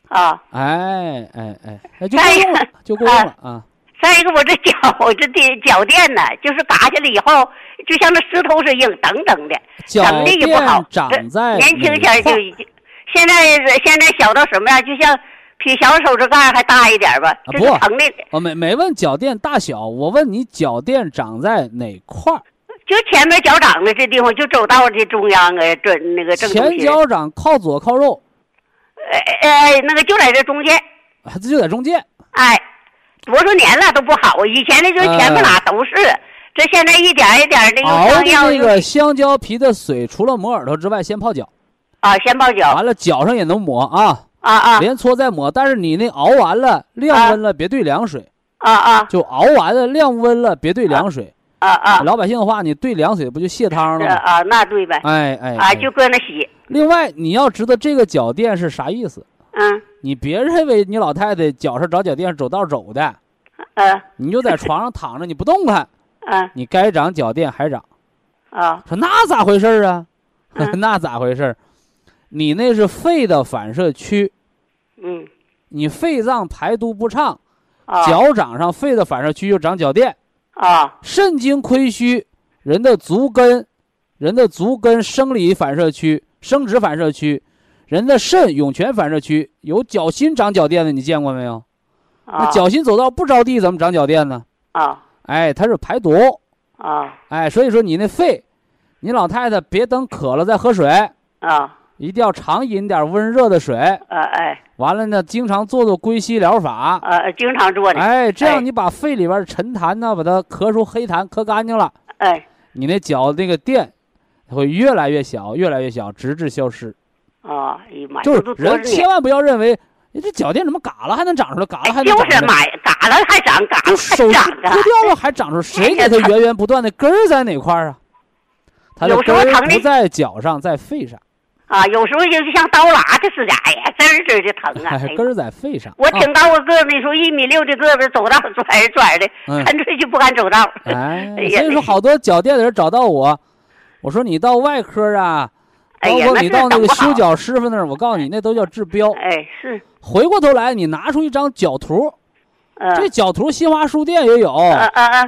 啊。哎哎哎，那就够用了，就够用了啊。再一个，我这脚我这的脚垫呢，就是嘎下来以后，就像那石头似的硬，等等的，脚整的也不好垫。长在年轻哪块儿前就已经，现在现在小到什么样？就像比小手指盖还大一点吧，就是不疼的，我没没问脚垫大小，我问你脚垫长在哪块儿？就前面脚掌的这地方，就走道的中央啊，正那个正中前。脚掌靠左靠右，呃呃，那个就在这中间，啊这就在中间。哎，多少年了都不好，以前的就前面哪都是，这现在一点一点的又熬那个香蕉皮的水，除了磨耳朵之外，先泡脚，啊，先泡脚完了脚上也能抹啊，啊啊连搓再抹。但是你那熬完了晾温了，别兑凉水，啊啊就熬完了晾温了，别兑凉水。啊啊，老百姓的话，你兑凉水不就泄汤了吗？啊，那对呗，哎哎，啊，哎就搁那洗，另外你要知道这个脚垫是啥意思，嗯你别认为你老太太脚上找脚垫是走道走的，嗯你就在床上躺着你不动弹，嗯你该长脚垫还长。啊说那咋回事儿啊？嗯 那咋回事儿？你那是肺的反射区，嗯。你肺脏排毒不畅，啊。脚掌上肺的反射区就长脚垫，啊。肾经亏虚，人的足根，人的足根生理反射区、生殖反射区，人的肾涌泉反射区有脚心长脚垫的，你见过没有？那啊脚心走道不着地，怎么长脚垫呢？啊。哎，它是排毒，啊。哎，所以说你那肺，你老太太别等渴了再喝水，啊一定要常饮点温热的水。啊哎。完了呢，经常做做归息疗法，啊，经常做的，哎，这哎样你把肺里边的沉痰呢，把它咳出黑痰，咳干净了，哎。你那脚那个垫会越来越小，越来越小，直至消失。啊，哎呀妈呀，就是人千万不要认为，你这脚垫怎么嘎了还能长出来，嘎了还哎，能长出来，就是妈呀，嘎了还长，嘎了还长啊！割 掉了还长出，谁给它源源不断的根儿在哪块儿啊？它的根儿不在脚上，在肺上，啊，有时候就是像刀剌的似的，哎呀，滋儿滋儿的疼啊！哎呀根儿在肺上。我啊挺高个个儿，那时候一米六的个子，走道拽着拽的，嗯 干脆就不敢走道。哎所以说好多脚垫的人找到我，我说你到外科啊，包括你到那个修脚师傅那儿，我告诉你，那都叫治标。哎，是，回过头来，你拿出一张脚图，嗯，这脚图新华书店也有，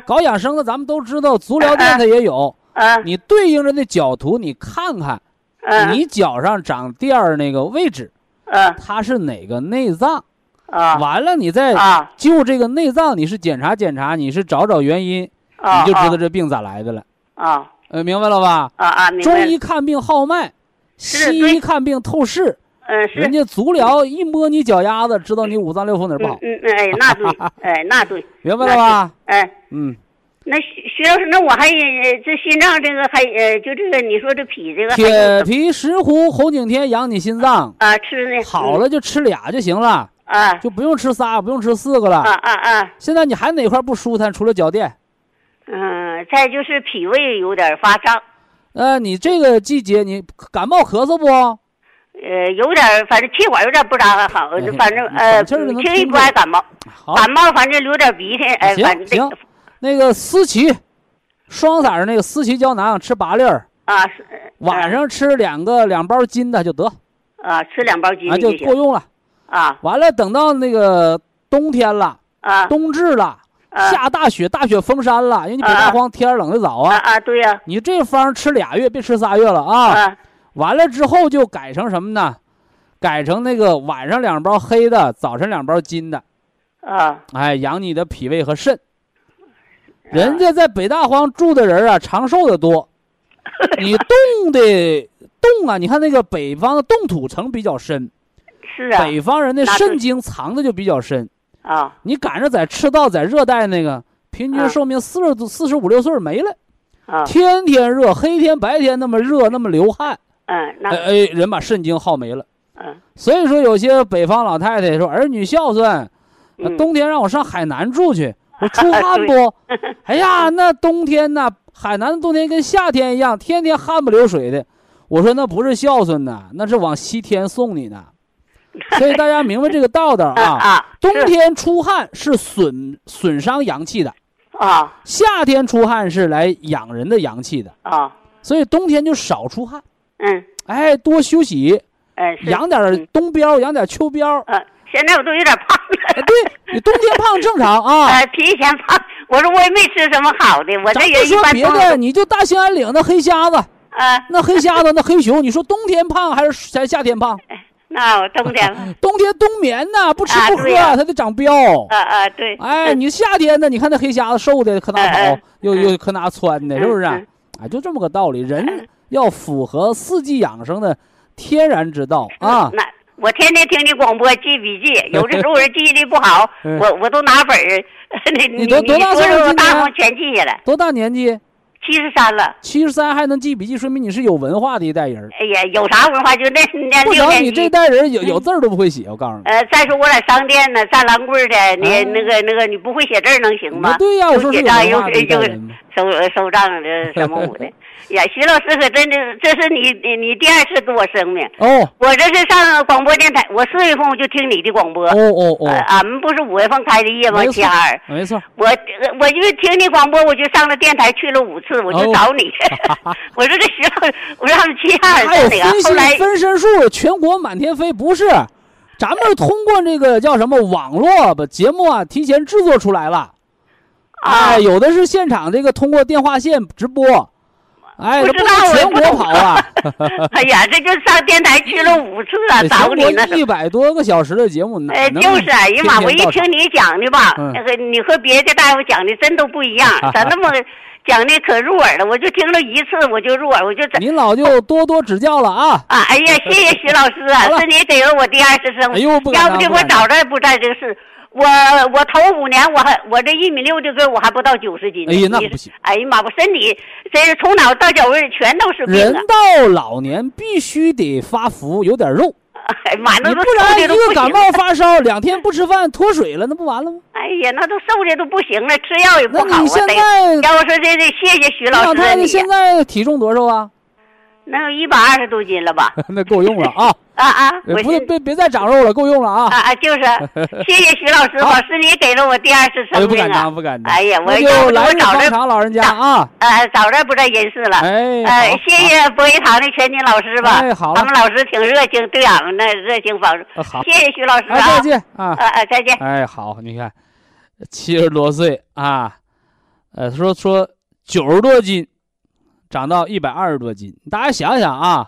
搞养生的咱们都知道，足疗店它也有。嗯你对应着那脚图，你看看，嗯，你脚上长垫儿那个位置，嗯它是哪个内脏？啊完了，你再啊就这个内脏，你是检查检查，你是找找原因，啊，你就知道这病咋来的了。啊呃，明白了吧？啊啊，中医看病号脉，西医看病透视，嗯是人家足疗一摸你脚丫子，知道你五脏六腑哪儿不好，嗯，哎，那对，哎，那对，明白了吧？哎，嗯，那徐徐老师，那我还呃这心脏这个还呃，就这个你说这脾这个铁皮石斛红景天养你心脏，啊吃那好了就吃俩就行了，啊就不用吃仨，不用吃四个啊了。啊啊啊，现在你还哪块不舒坦？除了脚垫，嗯，再就是脾胃有点发胀，呃，你这个季节你感冒咳嗽不？呃，有点反正气管有点不咋好，哎反正呃，轻易听着不爱感冒，感冒反正流点鼻涕，哎，反正行那个思琪，双色儿那个思琪胶囊吃八粒儿，啊是晚上吃两个两包金的就得，啊吃两包金啊就够用了。啊完了，等到那个冬天了，啊冬至了，啊下大雪，大雪封山了，因为你北大荒天儿冷的早啊啊。啊对呀你这方吃俩月，别吃仨月了啊。啊完了之后就改成什么呢？改成那个晚上两包黑的，早晨两包金的，啊哎，养你的脾胃和肾。人家在北大荒住的人啊，长寿的多。你冻的冻啊，你看那个北方的冻土层比较深，是啊北方人的肾经藏的就比较深。啊你赶上在赤道，在热带那个，平均啊寿命四十多、四十五六岁没了，啊天天热，黑天白天那么热，那么流汗，嗯那哎哎，人把肾经耗没了。嗯所以说，有些北方老太太说儿女孝顺，冬天让我上海南住去，我 出汗不？哎呀，那冬天呐，海南的冬天跟夏天一样，天天汗不流水的。我说那不是孝顺呐，那是往西天送你呢。所以大家明白这个道道啊冬天出汗是损损伤阳气的，啊。夏天出汗是来养人的阳气的，啊，所以冬天就少出汗，嗯，哎，多休息，哎，养点冬膘，养点秋膘。呃，现在我都有点胖哎，了，对你冬天胖正常啊。呃，比以前胖。我说我也没吃什么好的，我这人一说别的，你就大兴安岭那黑瞎子，啊，那黑瞎子那黑熊，你说冬天胖还是还是夏天胖？那我冬天了，冬天冬眠呢，不吃不喝，它得长膘。啊啊，对，哎，你夏天呢？你看那黑瞎子瘦的可哪跑又嗯又可哪窜的，是不是啊就这么个道理。人嗯要符合四季养生的天然之道啊。那我天天听你广播记笔记，有的时候我这记忆力不好，嗯我我都拿本儿，你你多多大岁数大方全记下来，多大年纪？七十三了。七十三还能记笔记，说明你是有文化的一代人。哎呀，有啥文化就 那那你这。代人有有字儿都不会写，我告诉你。呃，再说我在商店呢，站栏柜儿的，你啊那个那个，你不会写字儿能行吗那？对呀，我说是有文化的账的什么我的。呀，徐老师可真的，这是你你你第二次给我生命。哦我这是上广播电台，我四月份我就听你的广播。哦哦呃，哦，俺们不是五月份开的业吗？七二。没错。我呃我因为听你广播，我就上了电台去了五次，我就哦找你。我说这徐老师，我说他们七二在哪个？分析后来分身术，全国满天飞，不是？咱们通过这个叫什么网络把节目啊提前制作出来了。啊哎，，有的是现场这个通过电话线直播，哎，不知道全国跑啊，哎呀，这就上电台去了五次啊，这找你呢。一百多个小时的节目，呢。哎，就是，哎呀妈，我一听你讲的吧，嗯那个你和别的大夫讲的真都不一样，咋那么讲的可入耳了？我就听了一次我就入耳，我就怎您老就多多指教了啊！啊，哎呀，谢谢徐老师啊是你给了我第二次生命，哎呦，要不的我早这不在这个市。我我头五年我还我这一米六的个我还不到九十斤呢。哎呀那你不行哎呀妈，我身体真是从脑到脚位全都是病人啊！到老年必须得发福，有点肉，哎呀妈，那不然一个感。冒发烧，两天不吃饭脱水了，那不完了吗？哎呀，那都瘦的都不行了，吃药也不那你好啊。得现在要我说这这谢谢徐老师啊你。老太太现在体重多少啊？能有一百二十多斤了吧？那够用了啊！啊啊！呃不我是别别再长肉了，够用了啊！啊啊，就是，谢谢徐老师，好老师你给了我第二次生命啊不敢当，！不敢当。哎呀，我那要不就来日方我早这长老人家啊！呃早这不在人世了。哎，谢谢博一堂的全金老师吧。哎好了他们老师挺热情，对俺们那热情帮助。呃好，谢谢徐老师哎，啊再！见啊！呃呃，再见。哎，好，你看，七十多岁啊，呃，说说九十多斤，长到一百二十多斤，大家想想啊，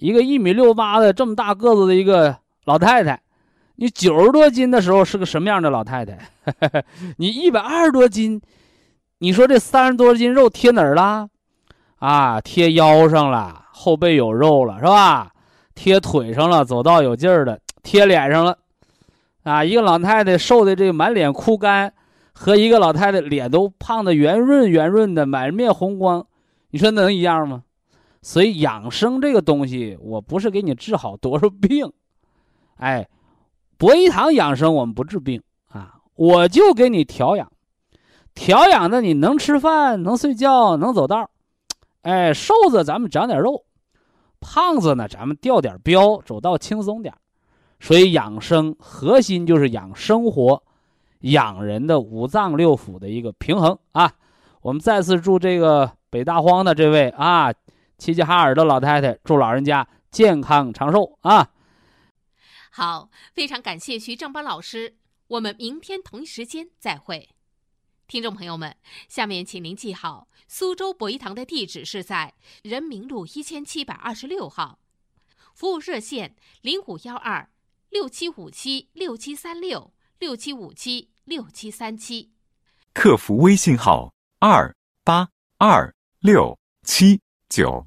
一个一米六八的这么大个子的一个老太太，你九十多斤的时候是个什么样的老太太？你一百二十多斤，你说这三十多斤肉贴哪儿了？啊，贴腰上了，后背有肉了，是吧？贴腿上了，走道有劲儿了，贴脸上了。啊，一个老太太瘦的这个满脸枯干，和一个老太太脸都胖的圆润圆润的，满面红光，你说能一样吗？所以养生这个东西，我不是给你治好多少病，哎，博一堂养生我们不治病啊，我就给你调养，调养的你能吃饭，能睡觉，能走道，哎，瘦子咱们长点肉，胖子呢咱们掉点膘，走道轻松点。所以养生核心就是养生活，养人的五脏六腑的一个平衡啊。我们再次祝这个北大荒的这位啊齐齐哈尔的老太太，祝老人家健康长寿啊。好，非常感谢徐正邦老师，我们明天同一时间再会。听众朋友们，下面请您记好，苏州博一堂的地址是在人民路一千七百二十六号，服务热线零五幺二六七五七六七三六六七五七六七三七。客服微信号二八二六七九